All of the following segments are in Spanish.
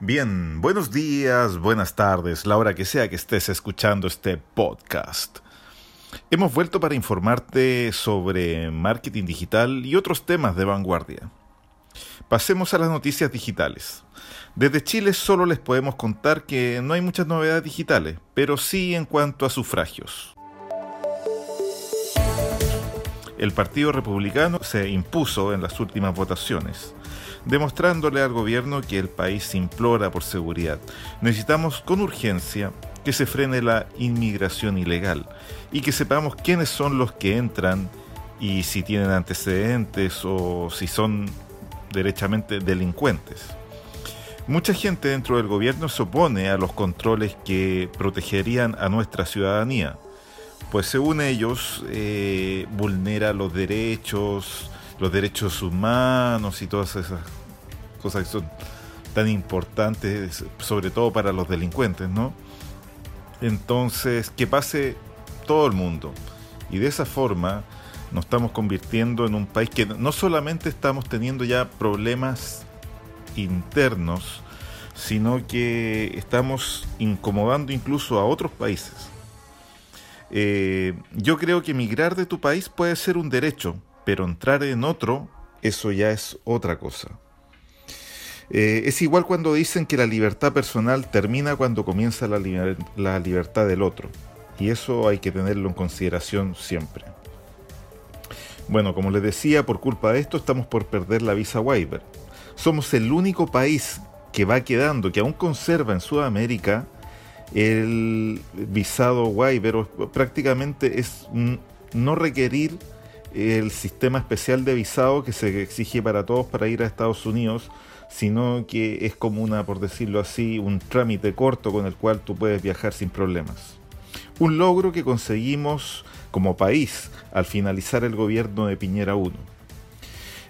Bien, buenos días, buenas tardes, la hora que sea que estés escuchando este podcast. Hemos vuelto para informarte sobre marketing digital y otros temas de vanguardia. Pasemos a las noticias digitales. Desde Chile solo les podemos contar que no hay muchas novedades digitales, pero sí en cuanto a sufragios. El Partido Republicano se impuso en las últimas votaciones, demostrándole al gobierno que el país implora por seguridad. Necesitamos con urgencia que se frene la inmigración ilegal y que sepamos quiénes son los que entran y si tienen antecedentes o si son derechamente delincuentes. Mucha gente dentro del gobierno se opone a los controles que protegerían a nuestra ciudadanía, pues según ellos eh, vulnera los derechos, los derechos humanos y todas esas cosas que son tan importantes, sobre todo para los delincuentes, ¿no? Entonces, que pase todo el mundo. Y de esa forma nos estamos convirtiendo en un país que no solamente estamos teniendo ya problemas internos, sino que estamos incomodando incluso a otros países. Eh, yo creo que emigrar de tu país puede ser un derecho, pero entrar en otro, eso ya es otra cosa. Eh, es igual cuando dicen que la libertad personal termina cuando comienza la, la libertad del otro, y eso hay que tenerlo en consideración siempre. Bueno, como les decía, por culpa de esto estamos por perder la visa waiver. Somos el único país que va quedando, que aún conserva en Sudamérica el visado waiver, prácticamente es no requerir el sistema especial de visado que se exige para todos para ir a Estados Unidos, sino que es como una, por decirlo así, un trámite corto con el cual tú puedes viajar sin problemas. Un logro que conseguimos como país al finalizar el gobierno de Piñera 1.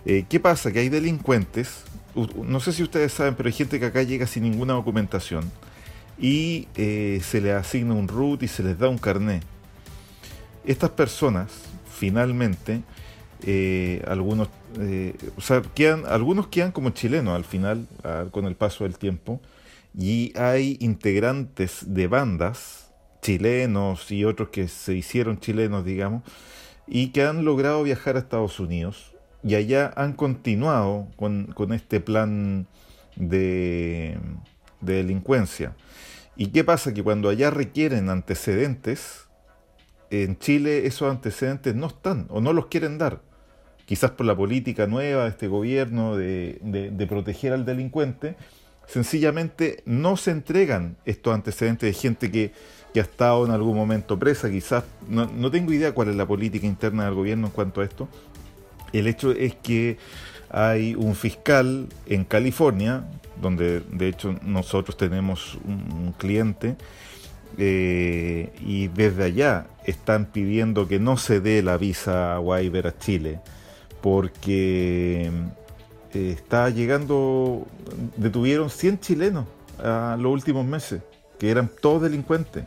Eh, ¿Qué pasa? Que hay delincuentes, no sé si ustedes saben, pero hay gente que acá llega sin ninguna documentación y eh, se les asigna un root y se les da un carné. Estas personas, finalmente, eh, algunos, o sea, quedan, algunos quedan como chilenos al final, con el paso del tiempo, y hay integrantes de bandas chilenos y otros que se hicieron chilenos, digamos, y que han logrado viajar a Estados Unidos y allá han continuado con, este plan de, de delincuencia. ¿Y qué pasa? Que cuando allá requieren antecedentes, en Chile esos antecedentes no están o no los quieren dar. Quizás por la política nueva de este gobierno de, de, proteger al delincuente, sencillamente no se entregan estos antecedentes de gente que que ha estado en algún momento presa, quizás, no, tengo idea cuál es la política interna del gobierno en cuanto a esto. El hecho es que hay un fiscal en California, donde de hecho nosotros tenemos un, cliente, eh, y desde allá están pidiendo que no se dé la visa waiver a Chile, porque eh, está llegando, detuvieron 100 chilenos a los últimos meses, que eran todos delincuentes.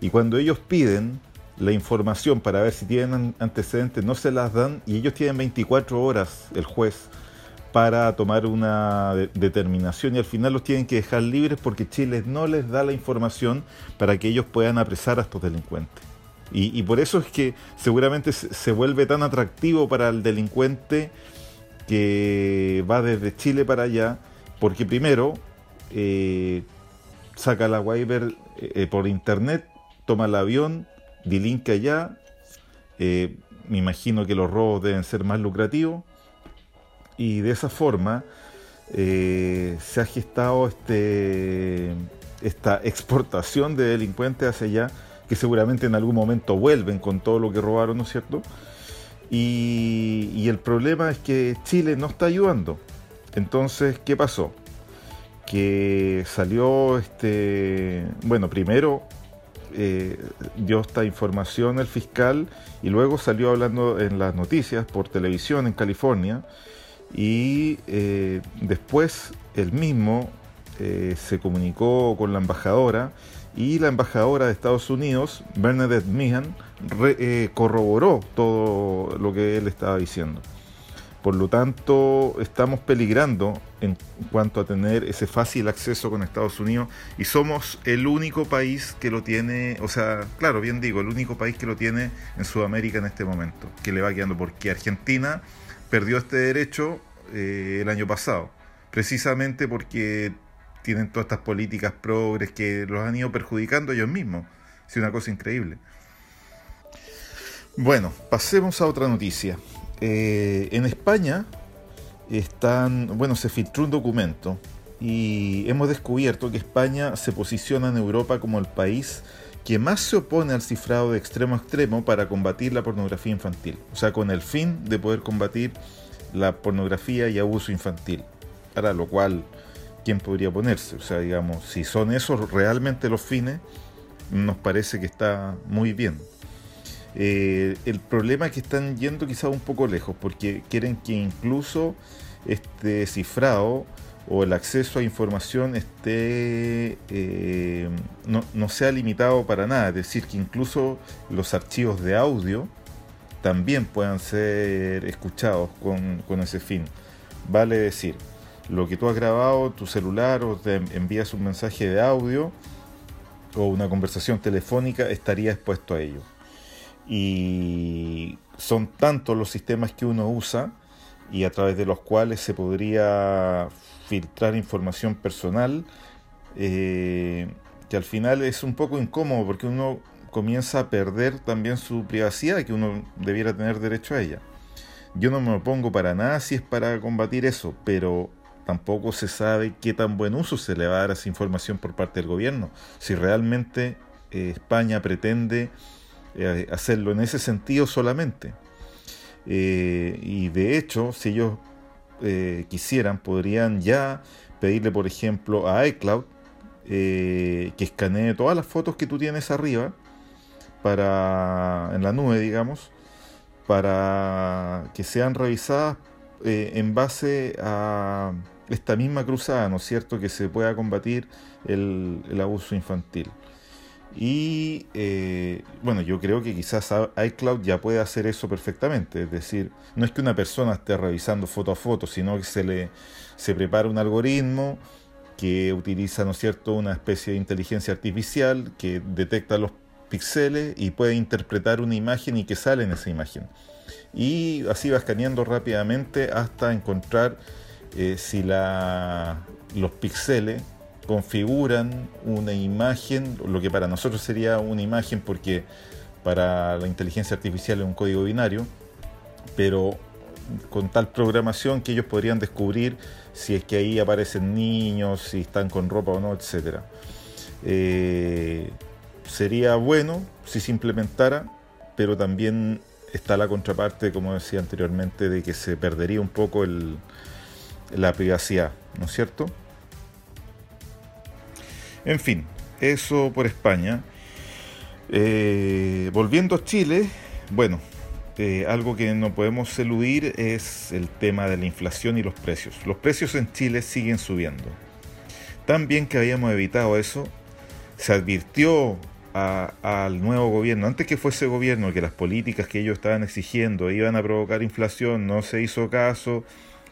Y cuando ellos piden la información para ver si tienen antecedentes, no se las dan y ellos tienen 24 horas, el juez, para tomar una determinación y al final los tienen que dejar libres porque Chile no les da la información para que ellos puedan apresar a estos delincuentes. Y, por eso es que seguramente se, vuelve tan atractivo para el delincuente que va desde Chile para allá, porque primero eh, saca la waiver eh, por internet toma el avión, dilinca allá, eh, me imagino que los robos deben ser más lucrativos, y de esa forma eh, se ha gestado este, esta exportación de delincuentes hacia allá, que seguramente en algún momento vuelven con todo lo que robaron, ¿no es cierto? Y, el problema es que Chile no está ayudando. Entonces, ¿qué pasó? Que salió este, bueno, primero eh, dio esta información el fiscal y luego salió hablando en las noticias por televisión en California y eh, después él mismo eh, se comunicó con la embajadora y la embajadora de Estados Unidos, Bernadette Meehan, corroboró todo lo que él estaba diciendo. Por lo tanto, estamos peligrando en cuanto a tener ese fácil acceso con Estados Unidos y somos el único país que lo tiene, o sea, claro, bien digo, el único país que lo tiene en Sudamérica en este momento, que le va quedando, porque Argentina perdió este derecho eh, el año pasado, precisamente porque tienen todas estas políticas progres que los han ido perjudicando ellos mismos. Es una cosa increíble. Bueno, pasemos a otra noticia. Eh, en España están, bueno, se filtró un documento y hemos descubierto que España se posiciona en Europa como el país que más se opone al cifrado de extremo a extremo para combatir la pornografía infantil. O sea, con el fin de poder combatir la pornografía y abuso infantil. Para lo cual, ¿quién podría oponerse? O sea, digamos, si son esos realmente los fines, nos parece que está muy bien. Eh, el problema es que están yendo quizás un poco lejos, porque quieren que incluso este cifrado o el acceso a información esté eh, no, sea limitado para nada, es decir, que incluso los archivos de audio también puedan ser escuchados con, con ese fin. Vale decir, lo que tú has grabado, tu celular o te envías un mensaje de audio o una conversación telefónica estaría expuesto a ello y son tantos los sistemas que uno usa y a través de los cuales se podría filtrar información personal eh, que al final es un poco incómodo porque uno comienza a perder también su privacidad que uno debiera tener derecho a ella. Yo no me opongo para nada si es para combatir eso, pero tampoco se sabe qué tan buen uso se le va a dar a esa información por parte del gobierno. Si realmente eh, España pretende eh, hacerlo en ese sentido solamente. Eh, y de hecho, si ellos quisieran, podrían ya pedirle, por ejemplo, a iCloud que escanee todas las fotos que tú tienes arriba para en la nube, digamos, para que sean revisadas en base a esta misma cruzada, ¿no es cierto?, que se pueda combatir el abuso infantil. Y eh, bueno, yo creo que quizás iCloud ya puede hacer eso perfectamente. Es decir, no es que una persona esté revisando foto a foto, sino que se le se prepara un algoritmo que utiliza, ¿no es cierto?, una especie de inteligencia artificial que detecta los píxeles y puede interpretar una imagen y que sale en esa imagen. Y así va escaneando rápidamente hasta encontrar eh, si la, los píxeles configuran una imagen, lo que para nosotros sería una imagen porque para la inteligencia artificial es un código binario, pero con tal programación que ellos podrían descubrir si es que ahí aparecen niños, si están con ropa o no, etc. sería bueno si se implementara, pero también está la contraparte, como decía anteriormente, de que se perdería un poco la privacidad, ¿no es cierto? En fin, eso por España. Eh, volviendo a Chile, bueno, eh, algo que no podemos eludir es el tema de la inflación y los precios. Los precios en Chile siguen subiendo. Tan bien que habíamos evitado eso, se advirtió al nuevo gobierno, antes que fuese gobierno, que las políticas que ellos estaban exigiendo iban a provocar inflación, no se hizo caso,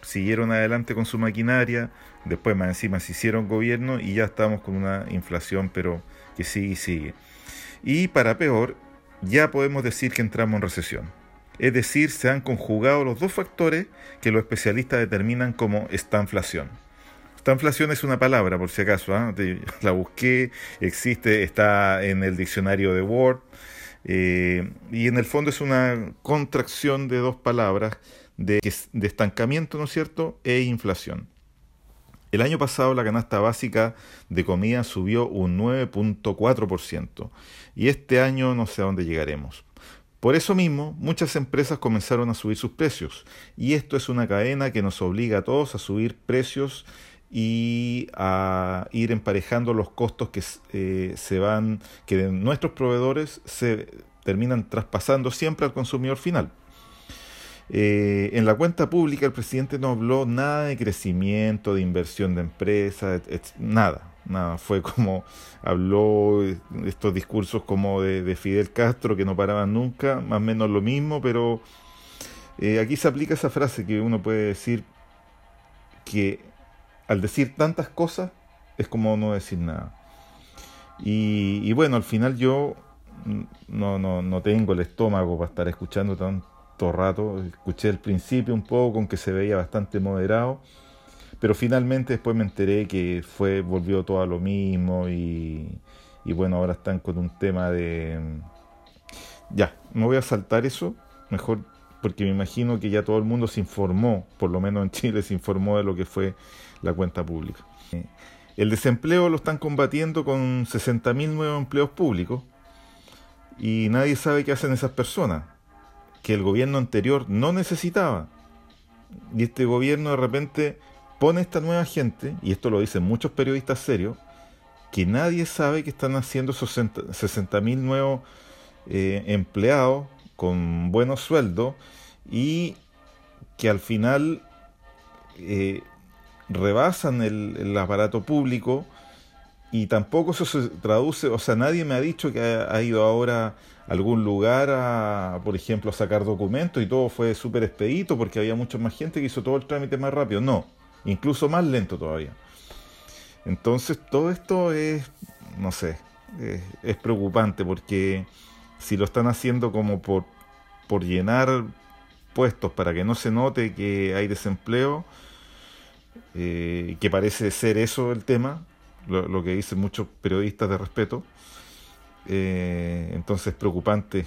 siguieron adelante con su maquinaria, después más encima se hicieron gobierno y ya estamos con una inflación, pero que sigue y sigue. Y para peor, ya podemos decir que entramos en recesión. Es decir, se han conjugado los dos factores que los especialistas determinan como estanflación. Estanflación es una palabra, por si acaso, ¿ah? la busqué, existe, está en el diccionario de Word, eh, y en el fondo es una contracción de dos palabras de, estancamiento, ¿no es cierto?, e inflación. El año pasado la canasta básica de comida subió un 9.4% y este año no sé a dónde llegaremos. Por eso mismo, muchas empresas comenzaron a subir sus precios y esto es una cadena que nos obliga a todos a subir precios y a ir emparejando los costos que eh, se van, que de nuestros proveedores se terminan traspasando siempre al consumidor final. Eh, en la cuenta pública el presidente no habló nada de crecimiento, de inversión de empresas, nada, nada. Fue como habló estos discursos como de, Fidel Castro que no paraban nunca, más o menos lo mismo, pero Eh, aquí se aplica esa frase que uno puede decir que al decir tantas cosas es como no decir nada. Y, bueno, al final yo no, no, no tengo el estómago para estar escuchando tanto rato. Escuché el principio un poco con que se veía bastante moderado, pero finalmente después me enteré que fue volvió todo a lo mismo y, y bueno, ahora están con un tema de... Ya, me voy a saltar eso, mejor porque me imagino que ya todo el mundo se informó, por lo menos en Chile se informó de lo que fue la cuenta pública. El desempleo lo están combatiendo con 60.000 nuevos empleos públicos y nadie sabe qué hacen esas personas, que el gobierno anterior no necesitaba. Y este gobierno de repente pone esta nueva gente, y esto lo dicen muchos periodistas serios, que nadie sabe que están haciendo esos 60.000 nuevos eh, empleados con buenos sueldos y que al final eh, rebasan el, aparato público y tampoco eso se traduce, o sea, nadie me ha dicho que ha, ido ahora a algún lugar a, por ejemplo, a sacar documentos y todo fue súper expedito porque había mucha más gente que hizo todo el trámite más rápido. No, incluso más lento todavía. Entonces todo esto es, no sé, es, preocupante porque si lo están haciendo como por, por llenar puestos para que no se note que hay desempleo, eh, que parece ser eso el tema, lo, que dicen muchos periodistas de respeto, eh, entonces es preocupante.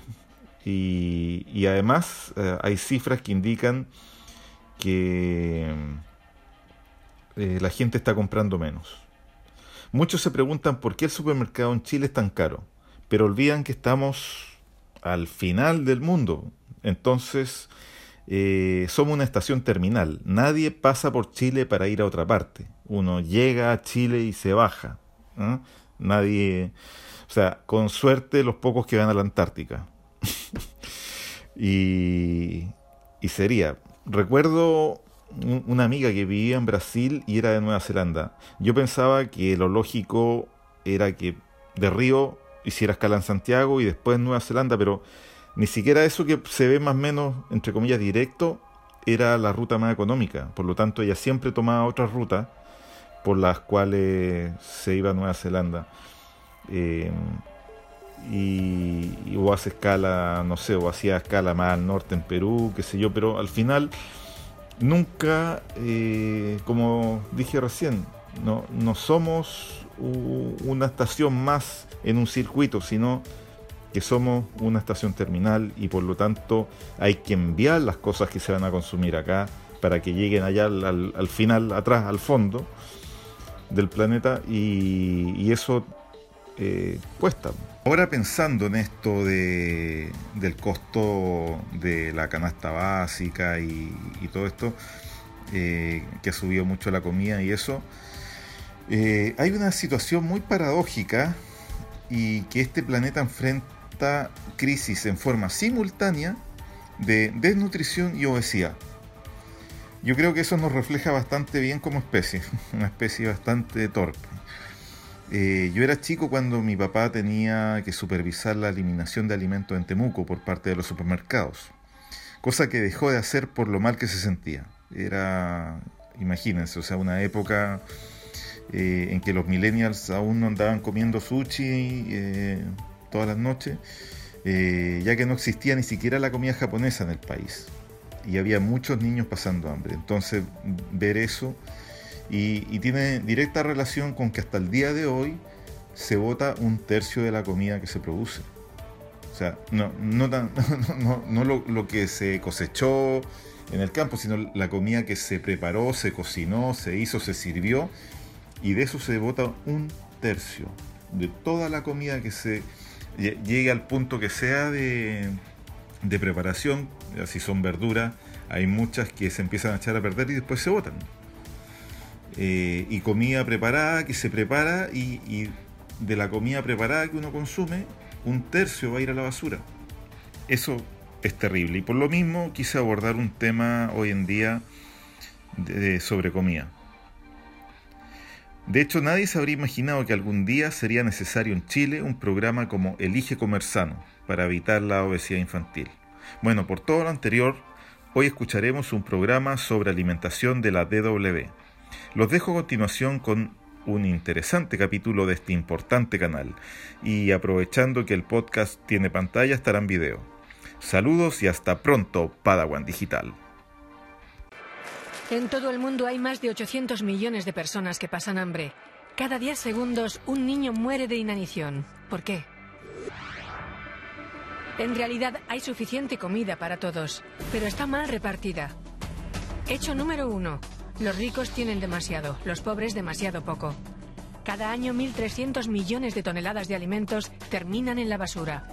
Y, además eh, hay cifras que indican que la gente está comprando menos. Muchos se preguntan por qué el supermercado en Chile es tan caro, pero olvidan que estamos al final del mundo. Entonces, eh, somos una estación terminal. Nadie pasa por Chile para ir a otra parte. Uno llega a Chile y se baja. Nadie, o sea, con suerte los pocos que van a la Antártica. y, y sería, recuerdo una amiga que vivía en Brasil y era de Nueva Zelanda. Yo pensaba que lo lógico era que de Río hiciera escala en Santiago y después en Nueva Zelanda, pero ni siquiera eso que se ve más o menos, entre comillas, directo, era la ruta más económica. Por lo tanto, ella siempre tomaba otras rutas por las cuales se iba a Nueva Zelanda. Eh, y, o hace escala, no sé, o hacía escala más al norte en Perú, qué sé yo, pero al final nunca, eh, como dije recién, no, no somos una estación más en un circuito, sino que somos una estación terminal y por lo tanto hay que enviar las cosas que se van a consumir acá para que lleguen allá al, final, atrás, al fondo del planeta y, eso eh, cuesta. Ahora pensando en esto de, del costo de la canasta básica y, todo esto, eh, que ha subido mucho la comida y eso, eh, hay una situación muy paradójica y que este planeta enfrenta crisis en forma simultánea de desnutrición y obesidad. Yo creo que eso nos refleja bastante bien como especie, una especie bastante torpe. Eh, yo era chico cuando mi papá tenía que supervisar la eliminación de alimentos en Temuco por parte de los supermercados, cosa que dejó de hacer por lo mal que se sentía. Era, imagínense, o sea, una época eh, en que los millennials aún no andaban comiendo sushi eh, todas las noches, ya que no existía ni siquiera la comida japonesa en el país y había muchos niños pasando hambre. Entonces, ver eso y, tiene directa relación con que hasta el día de hoy se vota un tercio de la comida que se produce. O sea, no, no, lo, que se cosechó en el campo, sino la comida que se preparó, se cocinó, se hizo, se sirvió, y de eso se vota un tercio de toda la comida que se llegue al punto que sea de, de preparación, si son verduras, hay muchas que se empiezan a echar a perder y después se botan. Eh, y comida preparada que se prepara y, de la comida preparada que uno consume, un tercio va a ir a la basura. Eso es terrible y por lo mismo quise abordar un tema hoy en día sobre comida. De hecho, nadie se habría imaginado que algún día sería necesario en Chile un programa como Elige Comer Sano para evitar la obesidad infantil. Bueno, por todo lo anterior, Hoy escucharemos un programa sobre alimentación de la DW. Los dejo a continuación con un interesante capítulo de este importante canal y aprovechando que el podcast tiene pantalla estará en video. Saludos y hasta pronto, Padawan Digital. En todo el mundo hay más de 800 millones de personas que pasan hambre. Cada 10 segundos un niño muere de inanición. ¿Por qué? En realidad hay suficiente comida para todos, pero está mal repartida. Hecho número uno. Los ricos tienen demasiado, los pobres demasiado poco. Cada año 1.300 millones de toneladas de alimentos terminan en la basura.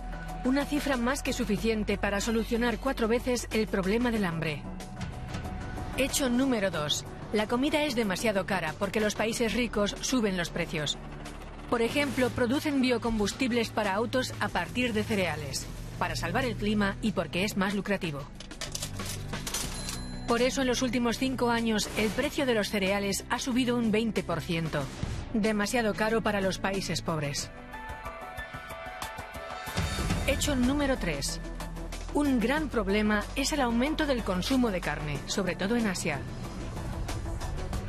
Una cifra más que suficiente para solucionar cuatro veces el problema del hambre. Hecho número 2. La comida es demasiado cara porque los países ricos suben los precios. Por ejemplo, producen biocombustibles para autos a partir de cereales, para salvar el clima y porque es más lucrativo. Por eso en los últimos cinco años el precio de los cereales ha subido un 20%, demasiado caro para los países pobres. Hecho número 3. Un gran problema es el aumento del consumo de carne, sobre todo en Asia.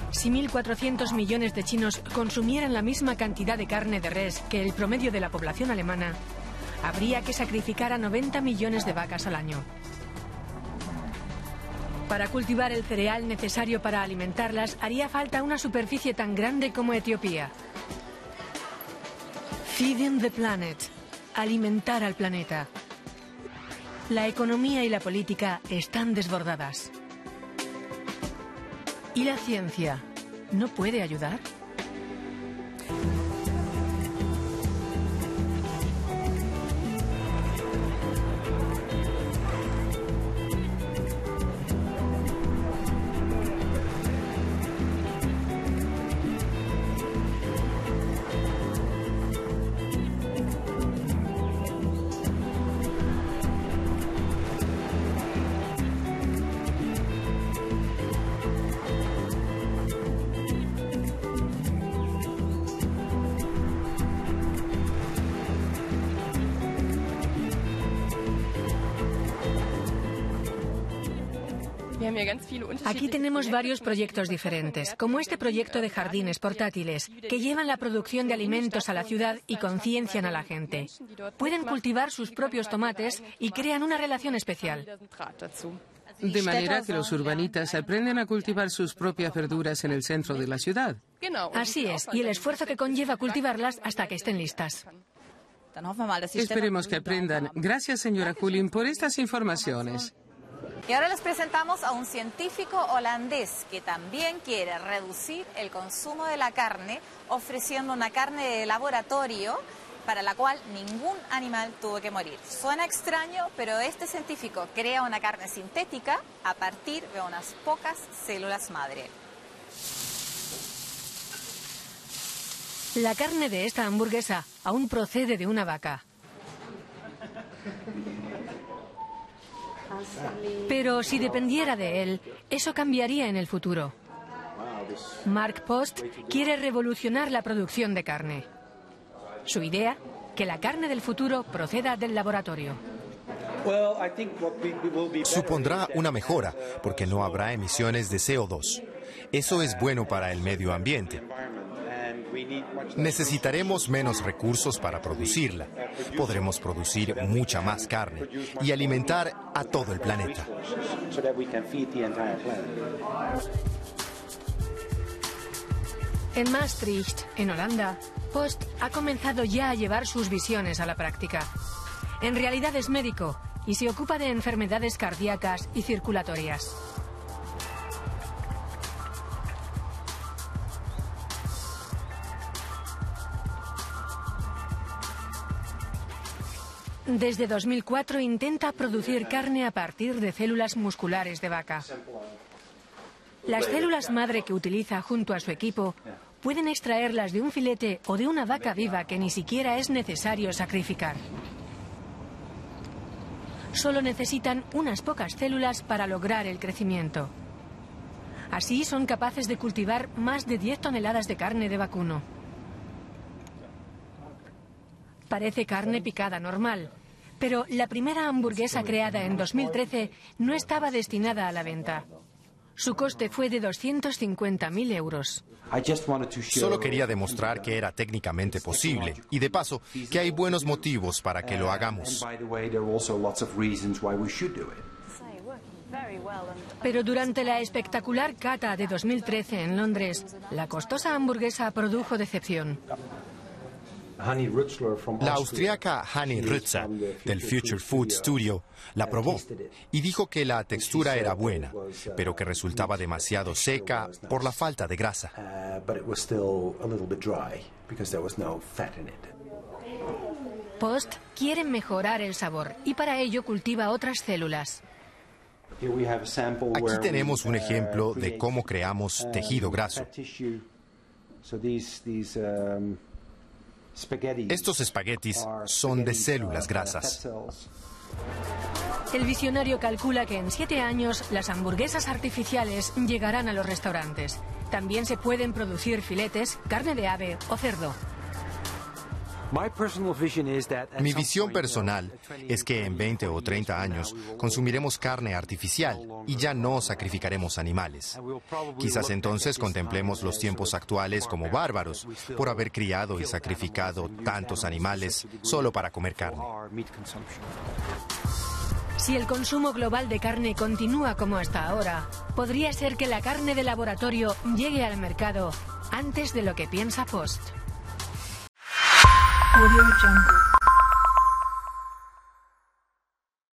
Si 1.400 millones de chinos consumieran la misma cantidad de carne de res que el promedio de la población alemana, habría que sacrificar a 90 millones de vacas al año. Para cultivar el cereal necesario para alimentarlas haría falta una superficie tan grande como Etiopía. Feeding the planet. Alimentar al planeta. La economía y la política están desbordadas. ¿Y la ciencia no puede ayudar? Aquí tenemos varios proyectos diferentes, como este proyecto de jardines portátiles, que llevan la producción de alimentos a la ciudad y conciencian a la gente. Pueden cultivar sus propios tomates y crean una relación especial. De manera que los urbanitas aprenden a cultivar sus propias verduras en el centro de la ciudad. Así es, y el esfuerzo que conlleva cultivarlas hasta que estén listas. Esperemos que aprendan. Gracias, señora Kulin, por estas informaciones. Y ahora les presentamos a un científico holandés que también quiere reducir el consumo de la carne ofreciendo una carne de laboratorio para la cual ningún animal tuvo que morir. Suena extraño, pero este científico crea una carne sintética a partir de unas pocas células madre. La carne de esta hamburguesa aún procede de una vaca. Pero si dependiera de él, eso cambiaría en el futuro. Mark Post quiere revolucionar la producción de carne. Su idea, que la carne del futuro proceda del laboratorio. Supondrá una mejora porque no habrá emisiones de CO2. Eso es bueno para el medio ambiente. Necesitaremos menos recursos para producirla. Podremos producir mucha más carne y alimentar a todo el planeta. En Maastricht, en Holanda, Post ha comenzado ya a llevar sus visiones a la práctica. En realidad es médico y se ocupa de enfermedades cardíacas y circulatorias. Desde 2004 intenta producir carne a partir de células musculares de vaca. Las células madre que utiliza junto a su equipo pueden extraerlas de un filete o de una vaca viva que ni siquiera es necesario sacrificar. Solo necesitan unas pocas células para lograr el crecimiento. Así son capaces de cultivar más de 10 toneladas de carne de vacuno. Parece carne picada normal, Pero la primera hamburguesa creada en 2013 no estaba destinada a la venta. Su coste fue de 250.000 euros. Solo quería demostrar que era técnicamente posible y de paso que hay buenos motivos para que lo hagamos. Pero durante la espectacular cata de 2013 en Londres, la costosa hamburguesa produjo decepción. La austriaca Hani Rützer del Future Food Studio la probó y dijo que la textura era buena, pero que resultaba demasiado seca por la falta de grasa. Post quiere mejorar el sabor y para ello cultiva otras células. Aquí tenemos un ejemplo de cómo creamos tejido graso. Estos espaguetis son de células grasas. El visionario calcula que en siete años las hamburguesas artificiales llegarán a los restaurantes. También se pueden producir filetes, carne de ave o cerdo. Mi visión personal es que en 20 o 30 años consumiremos carne artificial y ya no sacrificaremos animales. Quizás entonces contemplemos los tiempos actuales como bárbaros por haber criado y sacrificado tantos animales solo para comer carne. Si el consumo global de carne continúa como hasta ahora, podría ser que la carne de laboratorio llegue al mercado antes de lo que piensa Post. Audio Jungle.